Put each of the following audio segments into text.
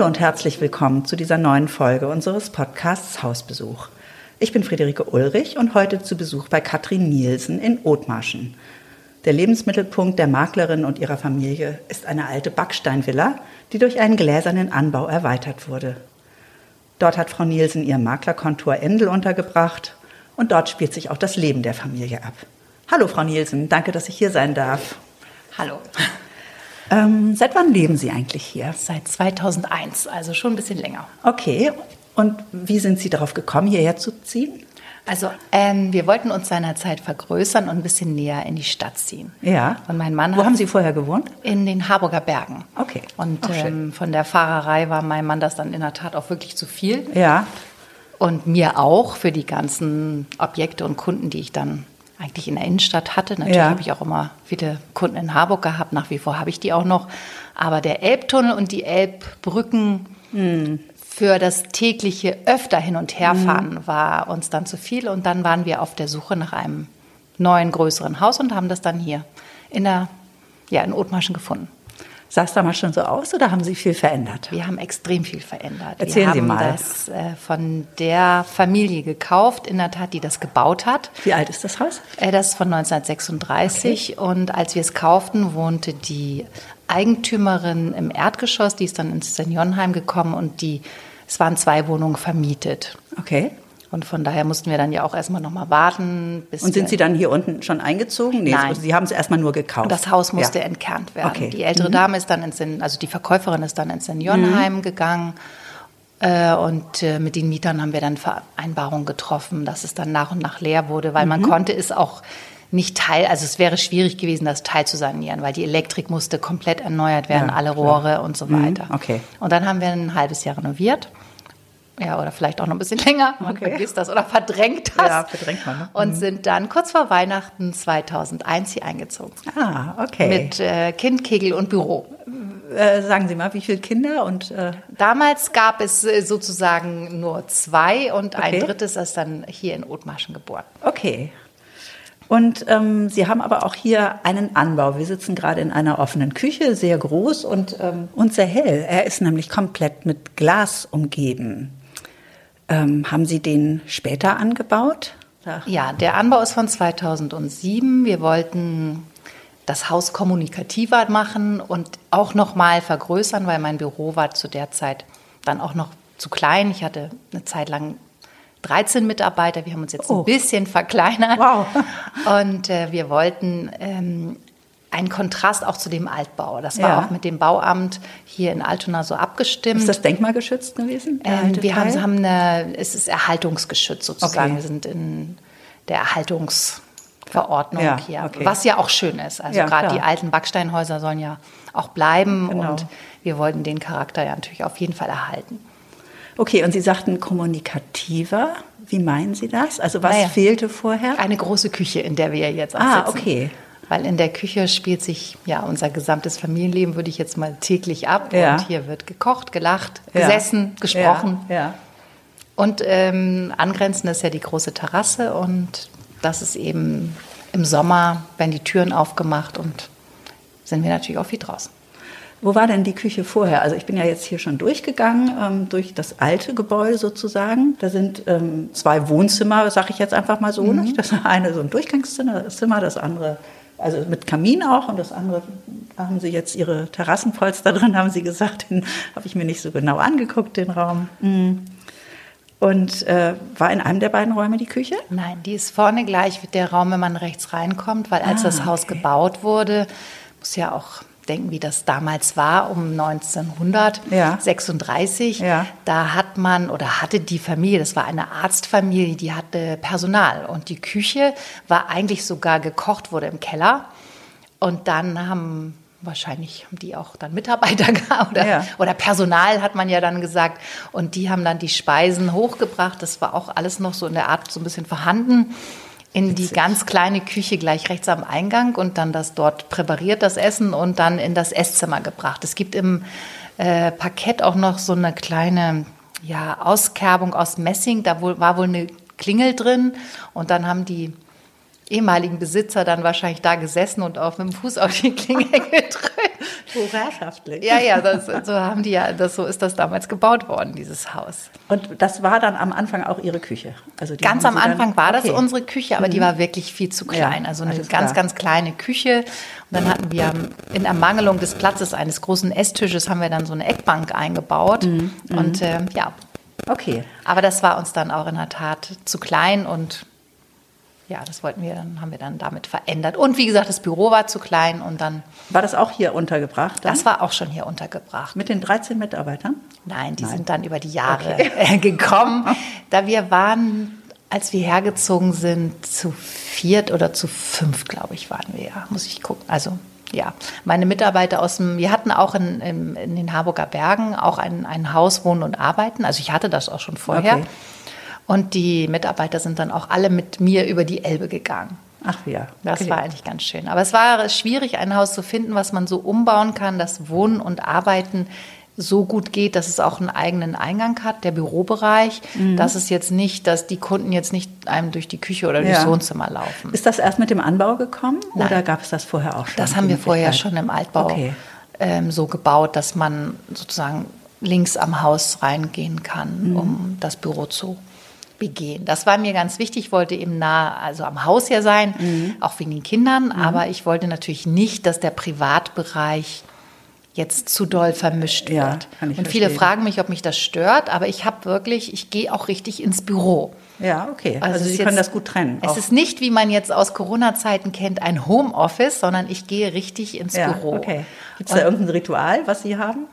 Hallo und herzlich willkommen zu dieser neuen Folge unseres Podcasts Hausbesuch. Ich bin Friederike Ulrich und heute zu Besuch bei Katrin Nielsen in Othmarschen. Der Lebensmittelpunkt der Maklerin und ihrer Familie ist eine alte Backsteinvilla, die durch einen gläsernen Anbau erweitert wurde. Dort hat Frau Nielsen ihr Maklerkontor Endel untergebracht und dort spielt sich auch das Leben der Familie ab. Hallo Frau Nielsen, danke, dass ich hier sein darf. Hallo. Ähm, seit wann leben Sie eigentlich hier? Seit 2001, also schon ein bisschen länger. Okay, und wie sind Sie darauf gekommen, hierher zu ziehen? Also ähm, wir wollten uns seinerzeit vergrößern und ein bisschen näher in die Stadt ziehen. Ja. Und mein Mann Wo haben Sie vorher gewohnt? in den Harburger Bergen. Okay. Und schön. ähm, von der Fahrerei war mein Mann das dann in der Tat auch wirklich zu viel. Ja. Und mir auch für die ganzen Objekte und Kunden, die ich dann eigentlich in der Innenstadt hatte. Natürlich Ja. habe ich auch immer viele Kunden in Harburg gehabt, nach wie vor habe ich die auch noch. Aber der Elbtunnel und die Elbbrücken für das tägliche öfter hin und herfahren war uns dann zu viel. Und dann waren wir auf der Suche nach einem neuen, größeren Haus und haben das dann hier in der, ja, in Othmarschen gefunden. Sah es damals schon so aus oder haben Sie viel verändert? Wir haben extrem viel verändert. Erzählen wir Sie haben mal. das äh, von der Familie gekauft, in der Tat, die das gebaut hat. Wie alt ist das Haus? Äh, Das ist von 1936 und als wir es kauften, wohnte die Eigentümerin im Erdgeschoss, die ist dann ins Seniorenheim gekommen und die, es waren zwei Wohnungen vermietet. Okay. Und von daher mussten wir dann ja auch erstmal nochmal warten. Bis Und sind Sie dann hier unten schon eingezogen? Nee, Nein. Sie haben es erstmal nur gekauft. Das Haus musste Ja. entkernt werden. Okay. Die ältere Dame ist dann ins, also die Verkäuferin ist dann ins Seniorenheim Mhm. gegangen. Äh, und äh, mit den Mietern haben wir dann Vereinbarungen getroffen, dass es dann nach und nach leer wurde, weil Mhm. man konnte es auch nicht teil, also es wäre schwierig gewesen, das Teil zu sanieren, weil die Elektrik musste komplett erneuert werden, Ja, alle klar. Rohre und so weiter. okay. Und dann haben wir ein halbes Jahr renoviert. Ja, oder vielleicht auch noch ein bisschen länger. Man Okay. vergisst das oder verdrängt das. Ja, verdrängt man, ne? Und sind dann kurz vor Weihnachten 2001 hier eingezogen. Ah, okay. Mit äh, Kind, Kegel und Büro. äh, sagen Sie mal, wie viele Kinder und äh, Damals gab es äh, sozusagen nur zwei und ein Okay. drittes ist dann hier in Othmarschen geboren. okay. Und ähm, Sie haben aber auch hier einen Anbau. Wir sitzen gerade in einer offenen Küche, sehr groß und, ähm, und sehr hell. Er ist nämlich komplett mit Glas umgeben. Ähm, haben Sie den später angebaut? Da- Ja, der Anbau ist von 2007. Wir wollten das Haus kommunikativer machen und auch noch mal vergrößern, weil mein Büro war zu der Zeit dann auch noch zu klein. Ich hatte eine Zeit lang 13 Mitarbeiter. Wir haben uns jetzt Oh. ein bisschen verkleinert. Wow. Und äh, wir wollten ähm, einen Kontrast auch zu dem Altbau. Das war Ja. auch mit dem Bauamt hier in Altona so abgestimmt. Ist das denkmalgeschützt gewesen? Ähm, wir haben, haben eine, es ist erhaltungsgeschützt sozusagen. Okay. Wir sind in der Erhaltungsverordnung Ja, hier, okay. was ja auch schön ist. Also Ja, gerade die alten Backsteinhäuser sollen ja auch bleiben Genau. und wir wollten den Charakter ja natürlich auf jeden Fall erhalten. Okay, und Sie sagten kommunikativer. Wie meinen Sie das? Also was Naja. fehlte vorher? Eine große Küche, in der wir jetzt auch Ah, sitzen. okay. Weil in der Küche spielt sich ja unser gesamtes Familienleben, würde ich jetzt mal täglich ab. Ja. Und hier wird gekocht, gelacht, Ja. gesessen, gesprochen. Ja. Und ähm, angrenzend ist ja die große Terrasse und das ist eben im Sommer, werden die Türen aufgemacht und sind wir natürlich auch viel draußen. Wo war denn die Küche vorher? Also ich bin ja jetzt hier schon durchgegangen, ähm, durch das alte Gebäude sozusagen. Da sind ähm, zwei Wohnzimmer, sage ich jetzt einfach mal so. Mhm. Nicht? Das eine so ein Durchgangszimmer, Zimmer, das andere, also mit Kamin auch und das andere, haben Sie jetzt Ihre Terrassenpolster drin, haben Sie gesagt. Den habe ich mir nicht so genau angeguckt, den Raum. Mhm. Und äh, war in einem der beiden Räume die Küche? Nein, die ist vorne gleich mit der Raum, wenn man rechts reinkommt, weil als Ah, das Haus okay. gebaut wurde, muss ja auch denken, wie das damals war, um 1936. Ja. Da hat man oder hatte die Familie, das war eine Arztfamilie, die hatte Personal und die Küche war eigentlich sogar gekocht wurde im Keller. Und dann haben wahrscheinlich haben die auch dann Mitarbeiter gehabt oder, Ja. oder Personal hat man ja dann gesagt. Und die haben dann die Speisen hochgebracht. Das war auch alles noch so in der Art so ein bisschen vorhanden. In die ganz kleine Küche gleich rechts am Eingang und dann das dort präpariert, das Essen und dann in das Esszimmer gebracht. Es gibt im äh, Parkett auch noch so eine kleine ja, Auskerbung aus Messing. Da wohl, war wohl eine Klingel drin und dann haben die ehemaligen Besitzer dann wahrscheinlich da gesessen und auf mit dem Fuß auf die Klingel gedrückt. Hochherrschaftlich. Ja, ja, das, so haben die ja, das, so ist das damals gebaut worden, dieses Haus. Und das war dann am Anfang auch Ihre Küche? Also Ganz am Anfang dann, war das okay. Mhm. unsere Küche, aber die war wirklich viel zu klein. Ja, also eine ganz, klar. ganz kleine Küche. Und dann hatten wir in Ermangelung des Platzes eines großen Esstisches haben wir dann so eine Eckbank eingebaut. Mhm. Und äh, ja, Okay. aber das war uns dann auch in der Tat zu klein und ja, das wollten wir dann, haben wir dann damit verändert. Und wie gesagt, das Büro war zu klein und dann, War das auch hier untergebracht? Dann? das war auch schon hier untergebracht. Mit den 13 Mitarbeitern? Nein, die sind dann über die Jahre äh, gekommen. Da wir waren, als wir hergezogen sind, zu viert oder zu fünf, glaube ich, waren wir ja. Muss ich gucken. Also ja, meine Mitarbeiter aus dem, wir hatten auch in, in, in den Harburger Bergen auch ein, ein Haus Wohnen und Arbeiten. Also ich hatte das auch schon vorher. Okay. Und die Mitarbeiter sind dann auch alle mit mir über die Elbe gegangen. Ach ja. Das okay. war eigentlich ganz schön. Aber es war schwierig, ein Haus zu finden, was man so umbauen kann, dass Wohnen und Arbeiten so gut geht, dass es auch einen eigenen Eingang hat, der Bürobereich. Mhm. Dass es jetzt nicht, dass die Kunden jetzt nicht einem durch die Küche oder durchs Ja. Wohnzimmer laufen. Ist das erst mit dem Anbau gekommen Nein. oder gab es das vorher auch schon? Das haben wir vorher schon im Altbau Okay. ähm, so gebaut, dass man sozusagen links am Haus reingehen Mhm. kann, um das Büro zu begehen. Das war mir ganz wichtig. Ich wollte eben nah, also am Haus ja sein, Mhm. auch wegen den Kindern. Aber ich wollte natürlich nicht, dass der Privatbereich jetzt zu doll vermischt Ja, wird. ich Und viele verstehen. fragen mich, ob mich das stört. Aber ich habe wirklich, ich gehe auch richtig ins Büro. Ja, okay. Also, es Sie ist können jetzt- das gut trennen. Es auch. ist nicht, wie man jetzt aus Corona-Zeiten kennt, ein Homeoffice, sondern ich gehe richtig ins ja, Büro. okay. Gibt es da irgendein Ritual, was Sie haben?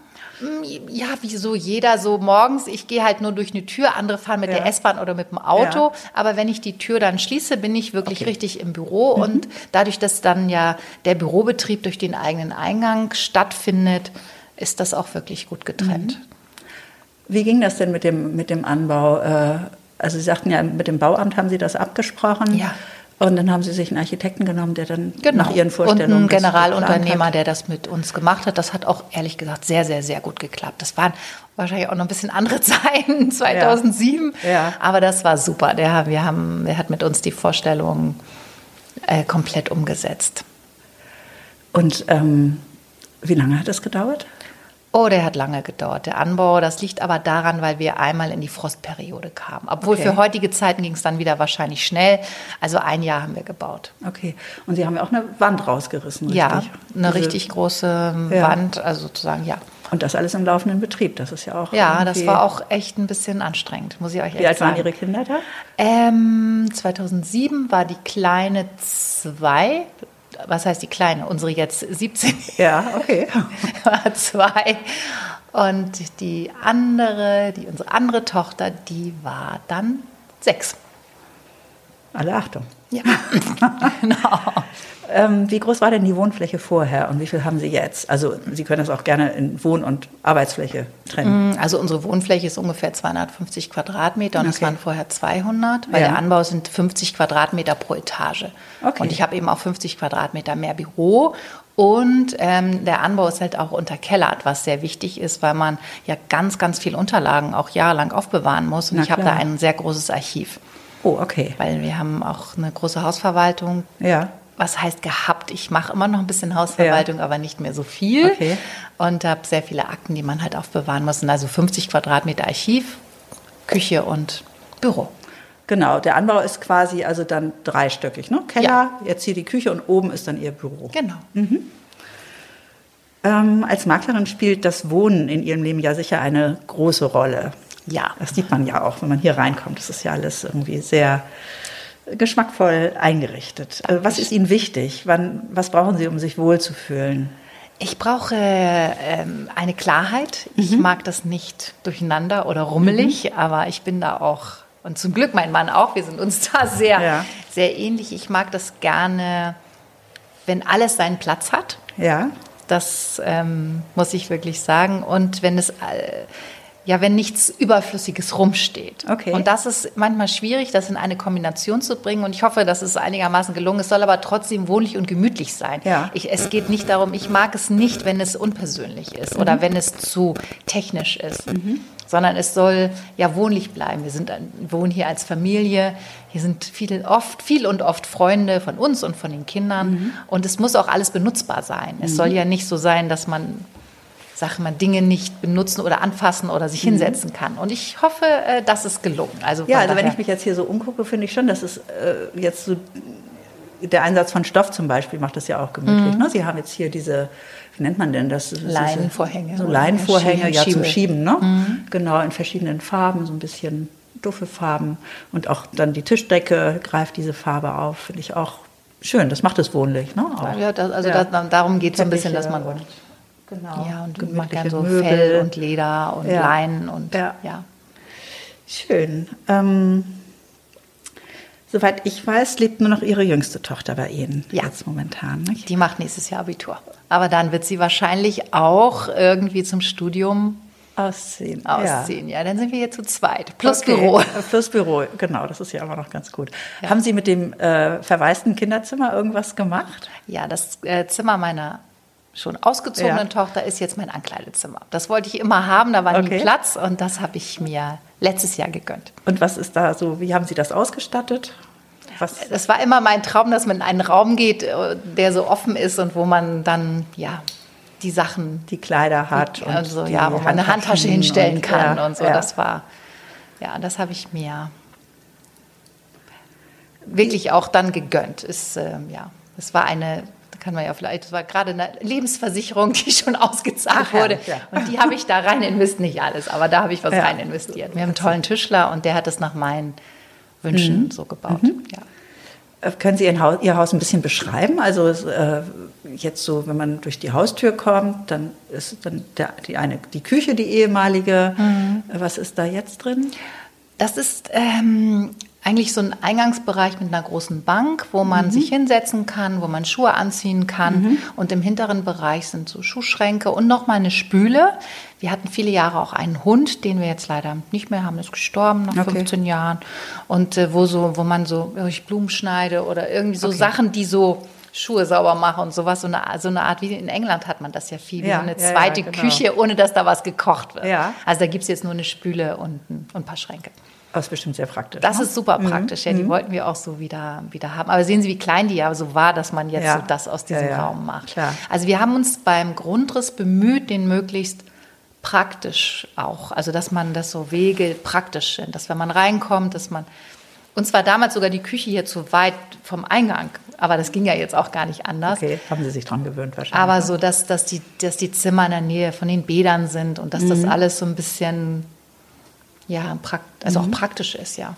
Ja, wie so jeder so morgens. Ich gehe halt nur durch eine Tür, andere fahren mit Ja. der S-Bahn oder mit dem Auto. Ja. Aber wenn ich die Tür dann schließe, bin ich wirklich Okay. Mhm. richtig im Büro. Und dadurch, dass dann ja der Bürobetrieb durch den eigenen Eingang stattfindet, ist das auch wirklich gut getrennt. Wie ging das denn mit dem, mit dem Anbau? Äh, Also Sie sagten ja, mit dem Bauamt haben Sie das abgesprochen. Ja. Und dann haben Sie sich einen Architekten genommen, der dann Genau. nach Ihren Und Vorstellungen ein das Generalunternehmer, der das mit uns gemacht hat. Das hat auch ehrlich gesagt sehr, sehr, sehr gut geklappt. Das waren wahrscheinlich auch noch ein bisschen andere Zeiten, 2007. Ja. Aber das war super. Der, wir haben, der hat mit uns die Vorstellung äh, komplett umgesetzt. Und ähm, wie lange hat das gedauert? Oh, der hat lange gedauert, der Anbau. Das liegt aber daran, weil wir einmal in die Frostperiode kamen. Obwohl Okay. für heutige Zeiten ging es dann wieder wahrscheinlich schnell. Also ein Jahr haben wir gebaut. Okay. Und Sie haben ja auch eine Wand rausgerissen, richtig? Ja, eine Diese- richtig große Ja. Wand, also sozusagen, ja. Und das alles im laufenden Betrieb, das ist ja auch. Ja, das war auch echt ein bisschen anstrengend, muss ich euch echt Wie alt sagen. waren Ihre Kinder da? Ähm, 2007 war die kleine zwei. Was heißt die kleine? Unsere jetzt 17 Ja, okay. war zwei. Und die andere, die unsere andere Tochter, die war dann sechs. Alle Achtung. Ja, genau. Ähm, wie groß war denn die Wohnfläche vorher und wie viel haben Sie jetzt? Also Sie können das auch gerne in Wohn- und Arbeitsfläche trennen. Also unsere Wohnfläche ist ungefähr 250 Quadratmeter und es Okay. waren vorher 200, weil Ja. der Anbau sind 50 Quadratmeter pro Etage. Okay. Und ich habe eben auch 50 Quadratmeter mehr Büro. Und ähm, der Anbau ist halt auch unterkellert, was sehr wichtig ist, weil man ja ganz, ganz viel Unterlagen auch jahrelang aufbewahren muss. Und Na ich habe da ein sehr großes Archiv, Oh, okay. weil wir haben auch eine große Hausverwaltung. Ja. Was heißt gehabt? Ich mache immer noch ein bisschen Hausverwaltung, aber nicht mehr so viel. Okay. Und habe sehr viele Akten, die man halt aufbewahren muss. Und also 50 Quadratmeter Archiv, Küche und Büro. Genau, der Anbau ist quasi also dann dreistöckig, ne? Keller, jetzt hier die Küche und oben ist dann Ihr Büro. Genau. Ähm, als Maklerin spielt das Wohnen in Ihrem Leben ja sicher eine große Rolle. Ja. Das sieht man ja auch, wenn man hier reinkommt. Das ist ja alles irgendwie sehr geschmackvoll eingerichtet. Also was ist Ihnen wichtig? Wann, was brauchen Sie, um sich wohlzufühlen? Ich brauche ähm, eine Klarheit. Ich mag das nicht durcheinander oder rummelig, aber ich bin da auch, und zum Glück mein Mann auch, wir sind uns da sehr, Ja. sehr ähnlich. Ich mag das gerne wenn alles seinen Platz hat. Ja. Das ähm, muss ich wirklich sagen. Und wenn es, äh, ja, wenn nichts Überflüssiges rumsteht. Okay. Und das ist manchmal schwierig, das in eine Kombination zu bringen. Und ich hoffe, dass es einigermaßen gelungen ist. Es soll aber trotzdem wohnlich und gemütlich sein. Ja. Ich, es geht nicht darum, ich mag es nicht, wenn es unpersönlich ist Mhm. oder wenn es zu technisch ist. Sondern es soll ja wohnlich bleiben. Wir sind, wohnen hier als Familie. Hier sind viele, oft, viel und oft Freunde von uns und von den Kindern. Mhm. Und es muss auch alles benutzbar sein. Es soll ja nicht so sein, dass man, sag mal, Dinge nicht benutzen oder anfassen oder sich hinsetzen kann. Und ich hoffe, äh, das ist gelungen. Also Mhm. Ja, also wenn ich mich jetzt hier so umgucke, finde ich schon, dass es äh, jetzt so der Einsatz von Stoff zum Beispiel macht das ja auch gemütlich. Ne? Sie haben jetzt hier diese, wie nennt man denn das? Leinenvorhänge So Leinenvorhänge, ja, zum Schiebe. Schieben. Ne? Genau, in verschiedenen Farben, so ein bisschen duffe Farben. Und auch dann die Tischdecke greift diese Farbe auf, finde ich auch schön. Das macht es wohnlich. Ne? Auch. Ja, das, also Ja. Das, darum geht es so ein bisschen, dass man Genau. Ja, und man kann so Möbel. Fell und Leder und Ja. Leinen und Ja. ja. Schön. Ähm, soweit ich weiß, lebt nur noch Ihre jüngste Tochter bei Ihnen Ja. jetzt momentan. Nicht? Die macht nächstes Jahr Abitur. Aber dann wird sie wahrscheinlich auch irgendwie zum Studium Ausziehen. ausziehen. Ja, dann sind wir hier zu zweit. Plus Okay. Büro. Plus Büro, genau, das ist ja immer noch ganz gut. Haben Sie mit dem äh, verwaisten Kinderzimmer irgendwas gemacht? Ja, das äh, Zimmer meiner schon ausgezogenen Ja. Tochter ist jetzt mein Ankleidezimmer. Das wollte ich immer haben, da war Okay. nie Platz und das habe ich mir letztes Jahr gegönnt. Und was ist da so, wie haben Sie das ausgestattet? Was, Das war immer mein Traum, dass man in einen Raum geht, äh, der so offen ist und wo man dann, ja, die Sachen die Kleider hat und also die ja, wo man eine Handtasche hinstellen und- kann ja, und so. ja. Das war, ja, das habe ich mir wirklich auch dann gegönnt. Ist, ähm, ja, es war eine, kann man ja vielleicht, es war gerade eine Lebensversicherung, die schon ausgezahlt wurde. herrlich, ja. Und die habe ich da rein investiert, nicht alles, aber da habe ich was Ja. rein investiert. Wir haben einen tollen Tischler und der hat es nach meinen Wünschen Mhm. so gebaut. Ja. Äh, Können Sie Ihr Haus, Ihr Haus ein bisschen beschreiben? Also äh, jetzt so, wenn man durch die Haustür kommt, dann ist dann der, die eine die Küche, die ehemalige. Mhm. Was ist da jetzt drin? Das ist ähm, eigentlich so ein Eingangsbereich mit einer großen Bank, wo man Mhm. sich hinsetzen kann, wo man Schuhe anziehen kann. Und im hinteren Bereich sind so Schuhschränke und nochmal eine Spüle. Wir hatten viele Jahre auch einen Hund, den wir jetzt leider nicht mehr haben, ist gestorben nach Okay. 15 Jahren. Und äh, wo, so, wo man so durch Blumen schneide oder irgendwie so Okay. Sachen, die so Schuhe sauber machen und sowas. So eine, so eine Art, wie in England hat man das ja viel, wie Ja, so eine ja, ja, zweite genau. Küche, ohne dass da was gekocht wird. Also da gibt es jetzt nur eine Spüle und ein, und ein paar Schränke. Das ist bestimmt sehr praktisch. Das ne? ist super praktisch, ja, die wollten wir auch so wieder, wieder haben. Aber sehen Sie, wie klein die ja so war, dass man jetzt Ja. so das aus diesem Ja, Raum macht. klar. Also wir haben uns beim Grundriss bemüht, den möglichst praktisch auch, also dass man das so Wege praktisch sind, dass wenn man reinkommt, dass man, uns war damals sogar die Küche hier zu weit vom Eingang, aber das ging ja jetzt auch gar nicht anders. Okay, haben Sie sich dran gewöhnt wahrscheinlich. Aber ne? so, dass, dass, die, dass die Zimmer in der Nähe von den Bädern sind und dass Mhm. das alles so ein bisschen, ja, also Mhm. auch praktisch ist, ja.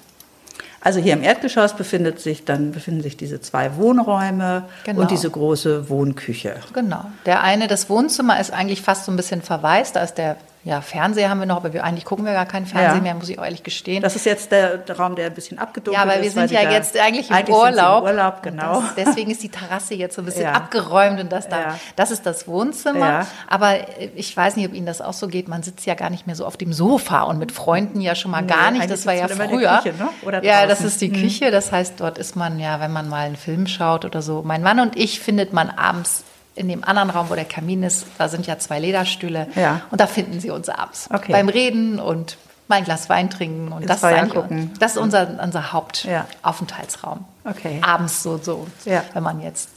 Also hier im Erdgeschoss befindet sich dann befinden sich diese zwei Wohnräume Genau. und diese große Wohnküche. Genau. Der eine, das Wohnzimmer ist eigentlich fast so ein bisschen verwaist. Da ist der ja, Fernseher haben wir noch, aber wir, eigentlich gucken wir gar keinen Fernsehen Ja. mehr, muss ich ehrlich gestehen. Das ist jetzt der, der Raum, der ein bisschen abgedunkelt ja, weil ist. wir sind ja da- jetzt eigentlich im eigentlich Urlaub. Im Urlaub, genau. Das, deswegen ist die Terrasse jetzt so ein bisschen Ja. abgeräumt und das da, Ja. das ist das Wohnzimmer. Ja. Aber äh, ich weiß nicht, ob Ihnen das auch so geht. Man sitzt ja gar nicht mehr so auf dem Sofa und mit Freunden ja schon mal Nee, gar nicht. Das war ja früher. Küche, ne? Oder ja, das ist die Küche. Das heißt, dort ist man ja, wenn man mal einen Film schaut oder so. Mein Mann und ich findet man abends in dem anderen Raum, wo der Kamin ist, da sind ja zwei Lederstühle. Ja. Und da finden Sie uns abends. Okay. Beim Reden und mal ein Glas Wein trinken. Und Ins das Feuer gucken. das ist unser, unser Ja. Hauptaufenthaltsraum. Okay. Abends so, so Ja. wenn man jetzt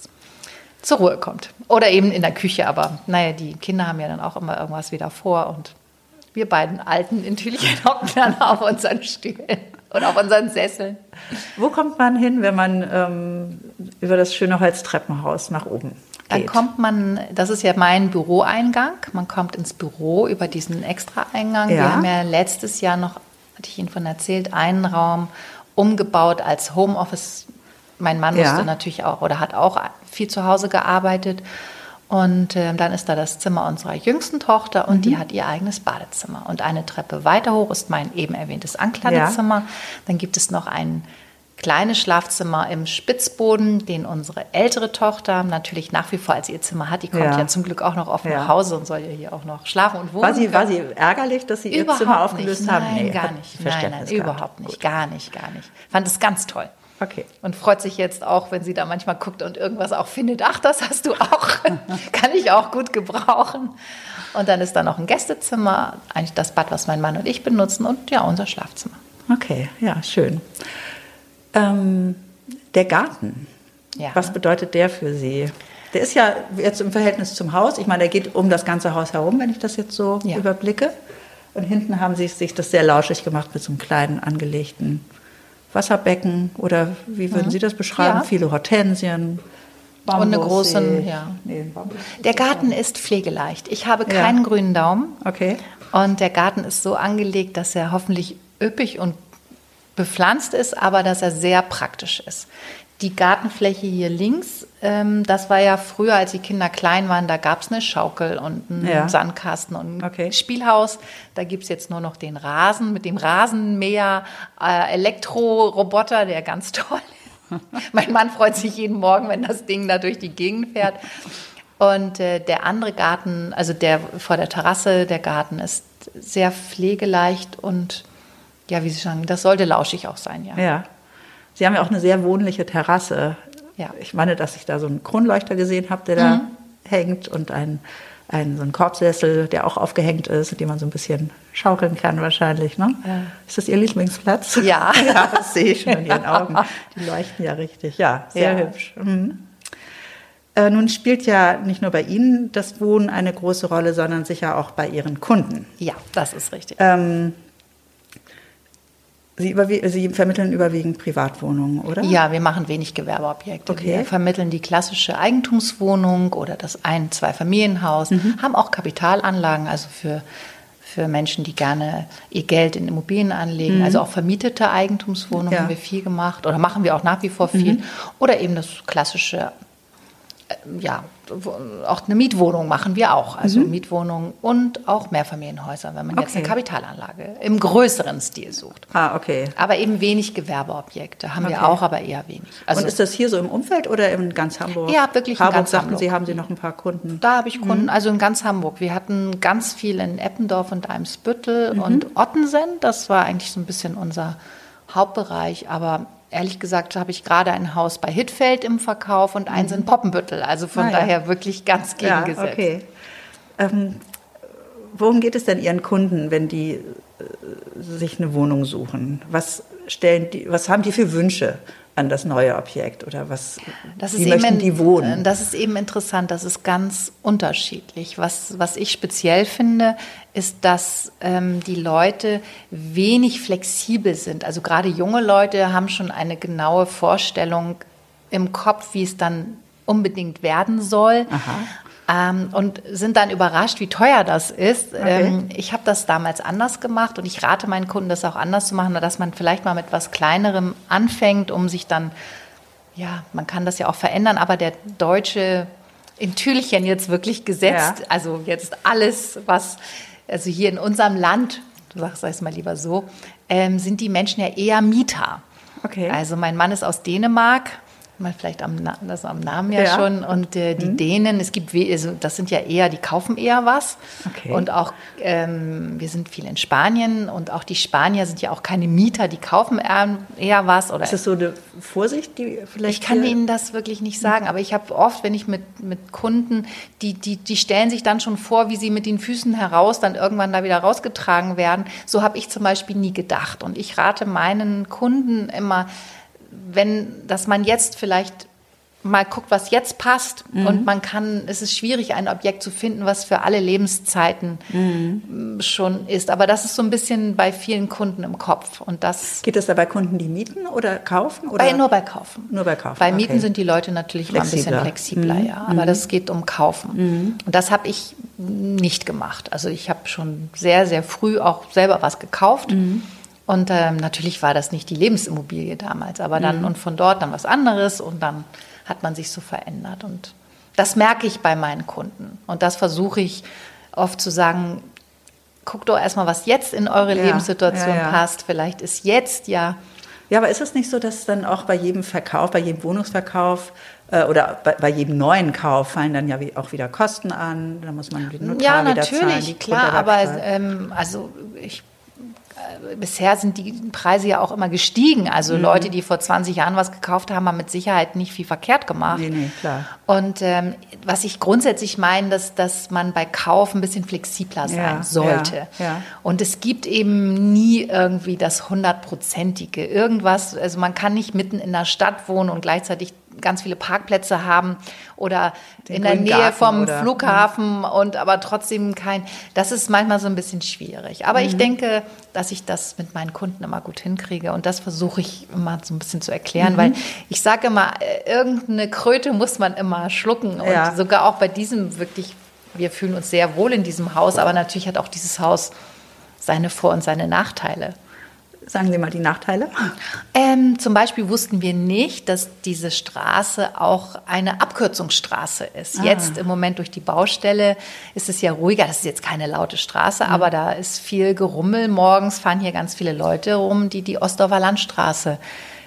zur Ruhe kommt. Oder eben in der Küche, aber naja, die Kinder haben ja dann auch immer irgendwas wieder vor und wir beiden alten Intelligenten hocken dann auf unseren Stühlen und auf unseren Sesseln. Wo kommt man hin, wenn man ähm, über das schöne Holztreppenhaus nach oben Dann kommt man, das ist ja mein Büroeingang, man kommt ins Büro über diesen Extra-Eingang. Ja. Wir haben ja letztes Jahr noch, hatte ich Ihnen von erzählt, einen Raum umgebaut als Homeoffice. Mein Mann Ja. musste natürlich auch oder hat auch viel zu Hause gearbeitet. Und ähm, dann ist da das Zimmer unserer jüngsten Tochter und Mhm. die hat ihr eigenes Badezimmer. Und eine Treppe weiter hoch ist mein eben erwähntes Ankleidezimmer. Dann gibt es noch einen kleine Schlafzimmer im Spitzboden, den unsere ältere Tochter natürlich nach wie vor als ihr Zimmer hat. Die kommt ja, Ja. zum Glück auch noch auf Ja. nach Hause und soll ja hier auch noch schlafen und wohnen. War sie, war sie ärgerlich, dass Sie Ihr Überhaupt Zimmer aufgelöst nicht. haben? Nein, Nee, gar nicht. Nein, nein, überhaupt nicht. Gut. Gar nicht, gar nicht. Fand es ganz toll. Okay. Und freut sich jetzt auch, wenn sie da manchmal guckt und irgendwas auch findet. Ach, das hast du auch. Kann ich auch gut gebrauchen. Und dann ist da noch ein Gästezimmer, eigentlich das Bad, was mein Mann und ich benutzen und ja, unser Schlafzimmer. Okay, ja, schön. Ähm, der Garten. Ja. Was bedeutet der für Sie? Der ist ja jetzt im Verhältnis zum Haus. Ich meine, der geht um das ganze Haus herum, wenn ich das jetzt so Ja. überblicke. Und hinten haben Sie sich das sehr lauschig gemacht mit so einem kleinen angelegten Wasserbecken. Oder wie würden Sie das beschreiben? Ja. Viele Hortensien. Und eine Bambus große, ja. Nee, Bambus. Der Garten ist pflegeleicht. Ich habe keinen grünen Daumen. Okay. Und der Garten ist so angelegt, dass er hoffentlich üppig und bepflanzt ist, aber dass er sehr praktisch ist. Die Gartenfläche hier links, ähm, das war ja früher, als die Kinder klein waren, da gab es eine Schaukel und einen Ja. Sandkasten und ein Okay. Spielhaus. Da gibt es jetzt nur noch den Rasen mit dem Rasenmäher, äh, Elektroroboter, der ganz toll ist. mein Mann freut sich jeden Morgen, wenn das Ding da durch die Gegend fährt. Und äh, der andere Garten, also der vor der Terrasse, der Garten ist sehr pflegeleicht und ja, wie Sie sagen, das sollte lauschig auch sein, ja. Ja. Sie haben ja auch eine sehr wohnliche Terrasse. Ja. Ich meine, dass ich da so einen Kronleuchter gesehen habe, der da hängt und ein, ein, so einen Korbsessel, der auch aufgehängt ist, den man so ein bisschen schaukeln kann wahrscheinlich. Ne? Ist das Ihr Lieblingsplatz? Ja. ja, das sehe ich schon in Ihren Augen. Die leuchten ja richtig. Ja, sehr Ja. hübsch. Mhm. Äh, nun spielt ja nicht nur bei Ihnen das Wohnen eine große Rolle, sondern sicher auch bei Ihren Kunden. Ja, das ist richtig. Ähm, Sie, überwie- Sie vermitteln überwiegend Privatwohnungen, oder? Ja, wir machen wenig Gewerbeobjekte. Okay. Wir vermitteln die klassische Eigentumswohnung oder das Ein-, Zwei-Familienhaus, Mhm. haben auch Kapitalanlagen, also für, für Menschen, die gerne ihr Geld in Immobilien anlegen. Also auch vermietete Eigentumswohnungen Mhm. Ja. Mhm. haben wir viel gemacht oder machen wir auch nach wie vor viel. Oder eben das klassische ja, wo- auch eine Mietwohnung machen wir auch. Also Mietwohnungen und auch Mehrfamilienhäuser, wenn man jetzt Mhm. Okay. eine Kapitalanlage im größeren Stil sucht. Ah, okay. Aber eben wenig Gewerbeobjekte haben Okay. wir auch, aber eher wenig. Also und ist das hier so im Umfeld oder in ganz Hamburg? Ja, wirklich in Harburg ganz sagten Hamburg. Sie, haben Sie noch ein paar Kunden. da habe ich Mhm. Kunden, also in ganz Hamburg. Wir hatten ganz viel in Eppendorf und Eimsbüttel Mhm. und Ottensen. Das war eigentlich so ein bisschen unser Hauptbereich. Aber ehrlich gesagt habe ich gerade ein Haus bei Hittfeld im Verkauf und eins in Poppenbüttel. Also von Mhm. Ah, ja. daher wirklich ganz Ja, gegengesetzt. okay. Ähm, worum geht es denn Ihren Kunden, wenn die äh, sich eine Wohnung suchen? Was stellen die, was haben die für Wünsche an das neue Objekt oder was? Das wie ist möchten eben, die wohnen? Das ist eben interessant, das ist ganz unterschiedlich. Was, was ich speziell finde, ist, dass ähm, die Leute wenig flexibel sind. Also gerade junge Leute haben schon eine genaue Vorstellung im Kopf, wie es dann unbedingt werden soll. Ähm, und sind dann überrascht, wie teuer das ist. Ähm, ich habe das damals anders gemacht und ich rate meinen Kunden, das auch anders zu machen, dass man vielleicht mal mit was Kleinerem anfängt, um sich dann ja, man kann das ja auch verändern, aber der deutsche in Tüdelchen jetzt wirklich gesetzt, Ja. also jetzt alles, was, also hier in unserem Land, du sagst es mal lieber so, ähm, sind die Menschen ja eher Mieter. Okay. Also mein Mann ist aus Dänemark, man vielleicht am, das am Namen ja, Ja. Mhm. schon. Und äh, die Dänen, es gibt, we- also das sind ja eher, die kaufen eher was. Okay. Und auch, ähm, wir sind viel in Spanien und auch die Spanier sind ja auch keine Mieter, die kaufen eher, eher was. Oder Ist das so eine Vorsicht, die vielleicht ich kann Ihnen das wirklich nicht sagen, aber ich habe oft, wenn ich mit, mit Kunden, die, die, die stellen sich dann schon vor, wie sie mit den Füßen heraus dann irgendwann da wieder rausgetragen werden. So habe ich zum Beispiel nie gedacht. Und ich rate meinen Kunden immer, wenn, dass man jetzt vielleicht mal guckt, was jetzt passt. Und man kann, es ist schwierig, ein Objekt zu finden, was für alle Lebenszeiten schon ist. Aber das ist so ein bisschen bei vielen Kunden im Kopf. Und das Geht es da bei Kunden, die mieten oder kaufen? Oder? bei, nur bei Kaufen. Nur bei Kaufen, Bei Mieten okay. sind die Leute natürlich immer ein bisschen Flexibler. flexibler, ja. Aber das geht um Kaufen. Und das habe ich nicht gemacht. Also ich habe schon sehr, sehr früh auch selber was gekauft. Und ähm, natürlich war das nicht die Lebensimmobilie damals, aber dann und von dort dann was anderes und dann hat man sich so verändert. Und das merke ich bei meinen Kunden. Und das versuche ich oft zu sagen, guckt doch erstmal, was jetzt in eure Ja, Lebenssituation ja, ja. passt. Vielleicht ist jetzt ja Ja, aber ist es nicht so, dass dann auch bei jedem Verkauf, bei jedem Wohnungsverkauf äh, oder bei, bei, jedem neuen Kauf fallen dann ja auch wieder Kosten an, da muss man den Notar ja, wieder zahlen. Ja, natürlich, klar, aber ähm, also ich bisher sind die Preise ja auch immer gestiegen. Also mhm. Leute, die vor 20 Jahren was gekauft haben, haben mit Sicherheit nicht viel verkehrt gemacht. Nee, nee, klar. Und ähm, was ich grundsätzlich meine, dass, dass man bei Kauf ein bisschen flexibler sein ja, sollte. Ja, ja. Und es gibt eben nie irgendwie das hundertprozentige. Irgendwas, also man kann nicht mitten in der Stadt wohnen und gleichzeitig ganz viele Parkplätze haben oder Den in der Nähe vom oder, Flughafen mhm. und aber trotzdem kein. Das ist manchmal so ein bisschen schwierig. Aber mhm. ich denke, dass ich das mit meinen Kunden immer gut hinkriege und das versuche ich immer so ein bisschen zu erklären, mhm. weil ich sage immer, äh, irgendeine Kröte muss man immer schlucken und ja. sogar auch bei diesem wirklich. Wir fühlen uns sehr wohl in diesem Haus, aber natürlich hat auch dieses Haus seine Vor- und seine Nachteile. Sagen Sie mal die Nachteile. Ähm, zum Beispiel wussten wir nicht, dass diese Straße auch eine Abkürzungsstraße ist. Ah. Jetzt im Moment durch die Baustelle ist es ja ruhiger. Das ist jetzt keine laute Straße, mhm. aber da ist viel Gerummel. Morgens fahren hier ganz viele Leute rum, die die Ostdorfer Landstraße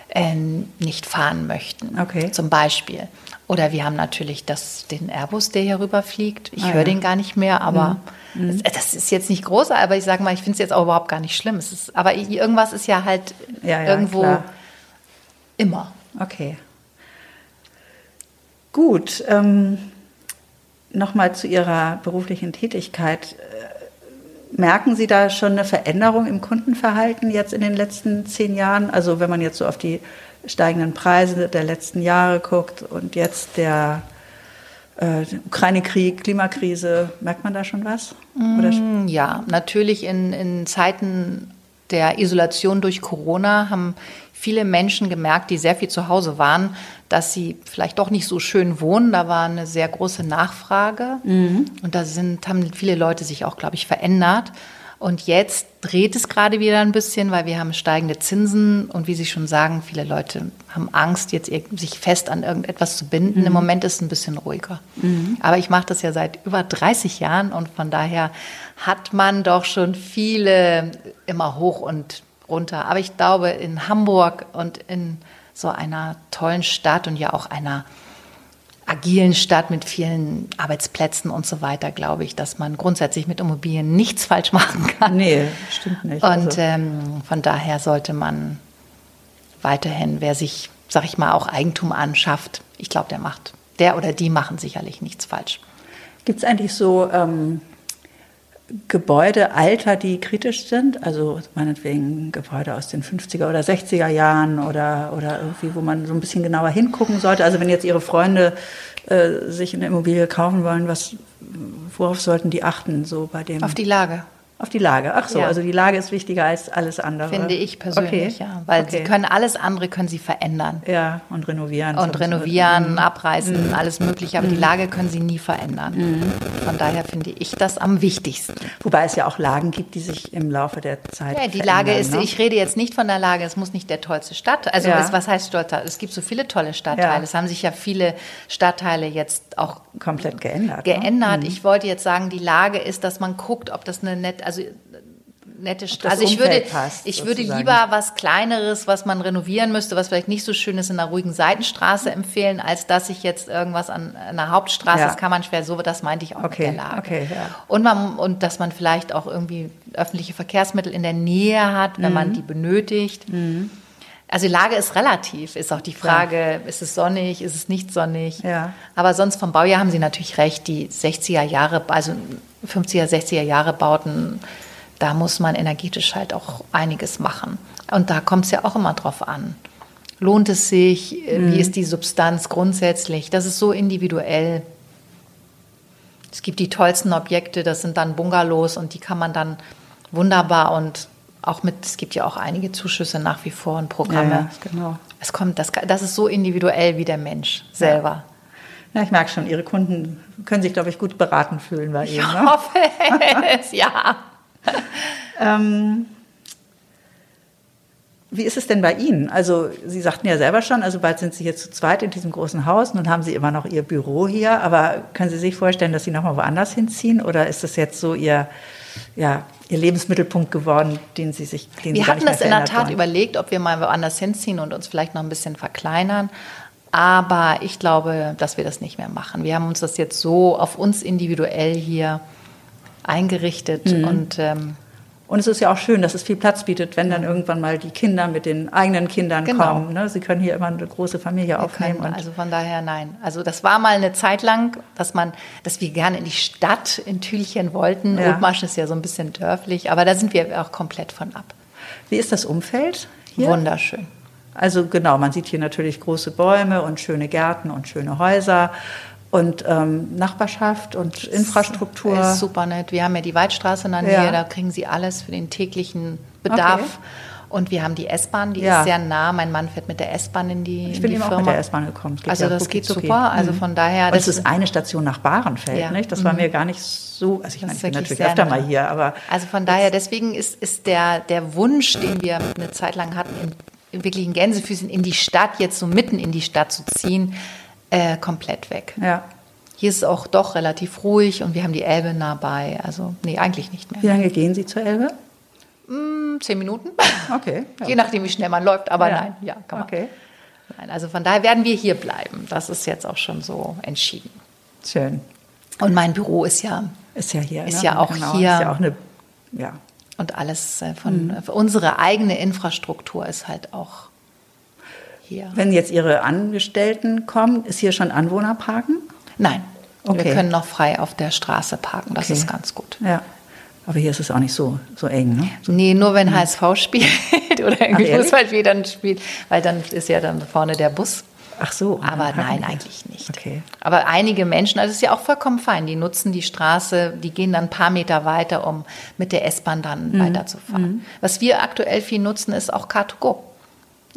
äh, nicht fahren möchten. Okay. Zum Beispiel. Oder wir haben natürlich das, den Airbus, der hier rüberfliegt. Ich ah, höre ja. den gar nicht mehr, aber. Mhm Mhm. Das ist jetzt nicht groß, aber ich sage mal, ich finde es jetzt auch überhaupt gar nicht schlimm. Ist, aber irgendwas ist ja halt ja, ja, irgendwo klar. immer. Okay. Gut. Ähm, Nochmal zu Ihrer beruflichen Tätigkeit. Äh, merken Sie da schon eine Veränderung im Kundenverhalten jetzt in den letzten zehn Jahren? Also wenn man jetzt so auf die steigenden Preise der letzten Jahre guckt und jetzt der äh, Ukraine-Krieg, Klimakrise, merkt man da schon was? Oder? Mm, ja, natürlich in, in Zeiten der Isolation durch Corona haben viele Menschen gemerkt, die sehr viel zu Hause waren, dass sie vielleicht doch nicht so schön wohnen. Da war eine sehr große Nachfrage. Mhm. Und da sind, haben viele Leute sich auch, glaube ich, verändert. Und jetzt dreht es gerade wieder ein bisschen, weil wir haben steigende Zinsen und wie Sie schon sagen, viele Leute haben Angst, jetzt sich fest an irgendetwas zu binden. Mhm. Im Moment ist es ein bisschen ruhiger. Mhm. Aber ich mache das ja seit über 30 Jahren und von daher hat man doch schon viele immer hoch und runter. Aber ich glaube, in Hamburg und in so einer tollen Stadt und ja auch einer agilen Stadt mit vielen Arbeitsplätzen und so weiter, glaube ich, dass man grundsätzlich mit Immobilien nichts falsch machen kann. Nee, stimmt nicht. Und also. ähm, von daher sollte man weiterhin, wer sich, sag ich mal, auch Eigentum anschafft, ich glaube, der macht, der oder die machen sicherlich nichts falsch. Gibt es eigentlich so ähm, Gebäudealter, die kritisch sind? Also meinetwegen Gebäude aus den 50er oder 60er Jahren oder, oder irgendwie, wo man so ein bisschen genauer hingucken sollte. Also wenn jetzt Ihre Freunde äh, sich eine Immobilie kaufen wollen, was, worauf sollten die achten? So bei dem Auf die Lage. Auf die Lage. Ach so, ja. also die Lage ist wichtiger als alles andere. Finde ich persönlich, okay. ja. Weil okay. sie können alles andere können sie verändern. Ja, und renovieren. Und renovieren, mhm. abreißen, mhm. alles mögliche. Aber mhm. die Lage können sie nie verändern. Mhm. Von daher finde ich das am wichtigsten. Wobei es ja auch Lagen gibt, die sich im Laufe der Zeit. Ja, die Lage ist, ne? ich rede jetzt nicht von der Lage, es muss nicht der tollste Stadt. Also ja. es, was heißt Stadtteil? Es gibt so viele tolle Stadtteile. Ja. Es haben sich ja viele Stadtteile jetzt auch komplett geändert. Ne? Geändert. Ne? Ich wollte jetzt sagen, die Lage ist, dass man guckt, ob das eine nette, also nette Straße. Also ich würde, passt, ich würde lieber was Kleineres, was man renovieren müsste, was vielleicht nicht so schön ist, in einer ruhigen Seitenstraße empfehlen, als dass ich jetzt irgendwas an einer Hauptstraße, ja. das kann man schwer so, das meinte ich auch okay. mit der Lage. Okay, ja. Und man, und dass man vielleicht auch irgendwie öffentliche Verkehrsmittel in der Nähe hat, wenn mhm. man die benötigt. Mhm. Also die Lage ist relativ, ist auch die Frage, ja. ist es sonnig, ist es nicht sonnig. Ja. Aber sonst vom Baujahr haben Sie natürlich recht, die 60er Jahre, also 50er, 60er Jahre Bauten da muss man energetisch halt auch einiges machen. Und da kommt es ja auch immer drauf an. Lohnt es sich? Mhm. Wie ist die Substanz grundsätzlich? Das ist so individuell. Es gibt die tollsten Objekte, das sind dann Bungalows und die kann man dann wunderbar und auch mit, es gibt ja auch einige Zuschüsse nach wie vor und Programme. Ja, genau. Es kommt, das, das ist so individuell wie der Mensch selber. Ja. Ja ich merke schon, Ihre Kunden können sich, glaube ich, gut beraten fühlen bei Ihnen. Ich ne? hoffe es, ja. ähm, wie ist es denn bei Ihnen? Also Sie sagten ja selber schon, also bald sind Sie jetzt zu zweit in diesem großen Haus, nun haben Sie immer noch Ihr Büro hier, aber können Sie sich vorstellen, dass Sie nochmal woanders hinziehen oder ist das jetzt so Ihr ja, ihr Lebensmittelpunkt geworden, den sie sich, den wir sie hatten das in der Tat wollen. überlegt, ob wir mal woanders hinziehen und uns vielleicht noch ein bisschen verkleinern. Aber ich glaube, dass wir das nicht mehr machen. Wir haben uns das jetzt so auf uns individuell hier eingerichtet Mhm. und ähm, Und es ist ja auch schön, dass es viel Platz bietet, wenn dann irgendwann mal die Kinder mit den eigenen Kindern Genau. kommen. Ne? Sie können hier immer eine große Familie aufnehmen. können, also von daher nein. Also das war mal eine Zeit lang, dass man, dass wir gerne in die Stadt in Tühlchen wollten. Ja. Othmarschen ist ja so ein bisschen dörflich, aber da sind wir auch komplett von ab. wie ist das Umfeld hier? Wunderschön. Also genau, man sieht hier natürlich große Bäume und schöne Gärten und schöne Häuser und ähm, Nachbarschaft und Infrastruktur. Ist super nett. Wir haben ja die Waldstraße in der Nähe, Ja. da kriegen sie alles für den täglichen Bedarf. Okay. Und wir haben die S-Bahn, die Ja. ist sehr nah. Mein Mann fährt mit der S-Bahn in die, ich in bin die eben Firma. auch mit der S-Bahn gekommen. Geht Also ja das geht super. Also Mhm. von daher, Und es das ist eine Station nach Bahrenfeld, Ja. nicht? Das war Mhm. mir gar nicht so, also ich, meine, Das ich bin natürlich öfter mal hier, aber Also von daher, deswegen ist, ist der, der Wunsch, den wir eine Zeit lang hatten, wirklichen Gänsefüßen in die Stadt, jetzt so mitten in die Stadt zu ziehen, äh, komplett weg. ja. Hier ist es auch doch relativ ruhig und wir haben die Elbe nah bei. Also, nee, eigentlich nicht Wie mehr. lange gehen Sie zur Elbe? Hm, Zehn Minuten. Okay. Ja. Je nachdem, wie schnell man läuft, aber Ja. nein, ja, kann man. Okay. Nein, also von daher werden wir hier bleiben. Das ist jetzt auch schon so entschieden. Schön. Und mein Büro ist ja Ist ja hier. Ist ne? ja auch genau. hier. Ist ja auch eine, ja. Und alles äh, von für unsere eigene Infrastruktur ist halt auch hier. Wenn jetzt Ihre Angestellten kommen, ist hier schon Anwohnerparken? Nein, Okay. wir können noch frei auf der Straße parken. Das Okay. ist ganz gut. Ja. Aber hier ist es auch nicht so, so eng, ne? Nee, nur wenn HSV spielt oder irgendwie ehrlich? Fußball spielt, dann spielt, weil dann ist ja dann vorne der Bus. Ach so. Aber dann nein, eigentlich nicht. Okay. Aber einige Menschen, also es ist ja auch vollkommen fein, die nutzen die Straße, die gehen dann ein paar Meter weiter, um mit der S-Bahn dann Mhm. weiterzufahren. Was wir aktuell viel nutzen, ist auch Car2Go.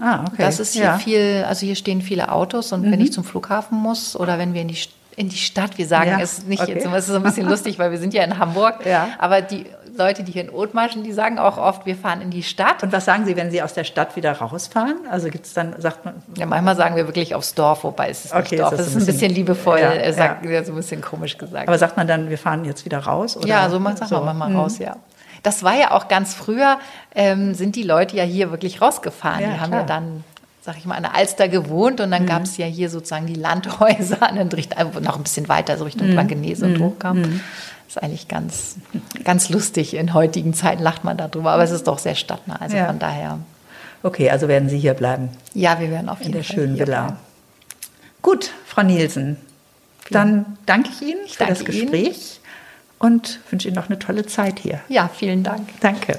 Ah, okay. Das ist hier ja. Mhm. viel, also hier stehen viele Autos und wenn ich zum Flughafen muss oder wenn wir in die, in die Stadt, wir sagen Ja, es nicht okay. jetzt, es ist so ein bisschen lustig, weil wir sind ja in Hamburg, Ja. aber die Leute, die hier in Othmarschen, die sagen auch oft, wir fahren in die Stadt. Und was sagen Sie, wenn Sie aus der Stadt wieder rausfahren? Also gibt es dann, sagt man, Ja, manchmal sagen wir wirklich aufs Dorf, wobei es ist Okay, nicht ist Dorf, das es ist so ein bisschen bisschen- liebevoll, Ja, äh, sagt, ja. so ein bisschen komisch gesagt. aber sagt man dann, wir fahren jetzt wieder raus? Oder? Ja, so sagt man manchmal raus, ja. Das war ja auch ganz früher, ähm, sind die Leute ja hier wirklich rausgefahren. Ja, die haben klar. ja dann, sag ich mal, an der Alster gewohnt und dann gab es ja hier sozusagen die Landhäuser und dann Richt- äh, noch ein bisschen weiter, so Richtung Blankenese und hochkam. Das ist eigentlich ganz, ganz lustig. In heutigen Zeiten lacht man darüber, aber es ist doch sehr stadtnah. Also Ja. von daher, Okay, also werden Sie hier bleiben, ja, wir werden auf in jeden der Fall schönen Villa. bleiben. Gut, Frau Nielsen, dann danke ich Ihnen für das danke Ihnen. Gespräch und wünsche Ihnen noch eine tolle Zeit hier. Ja, vielen Dank. Danke.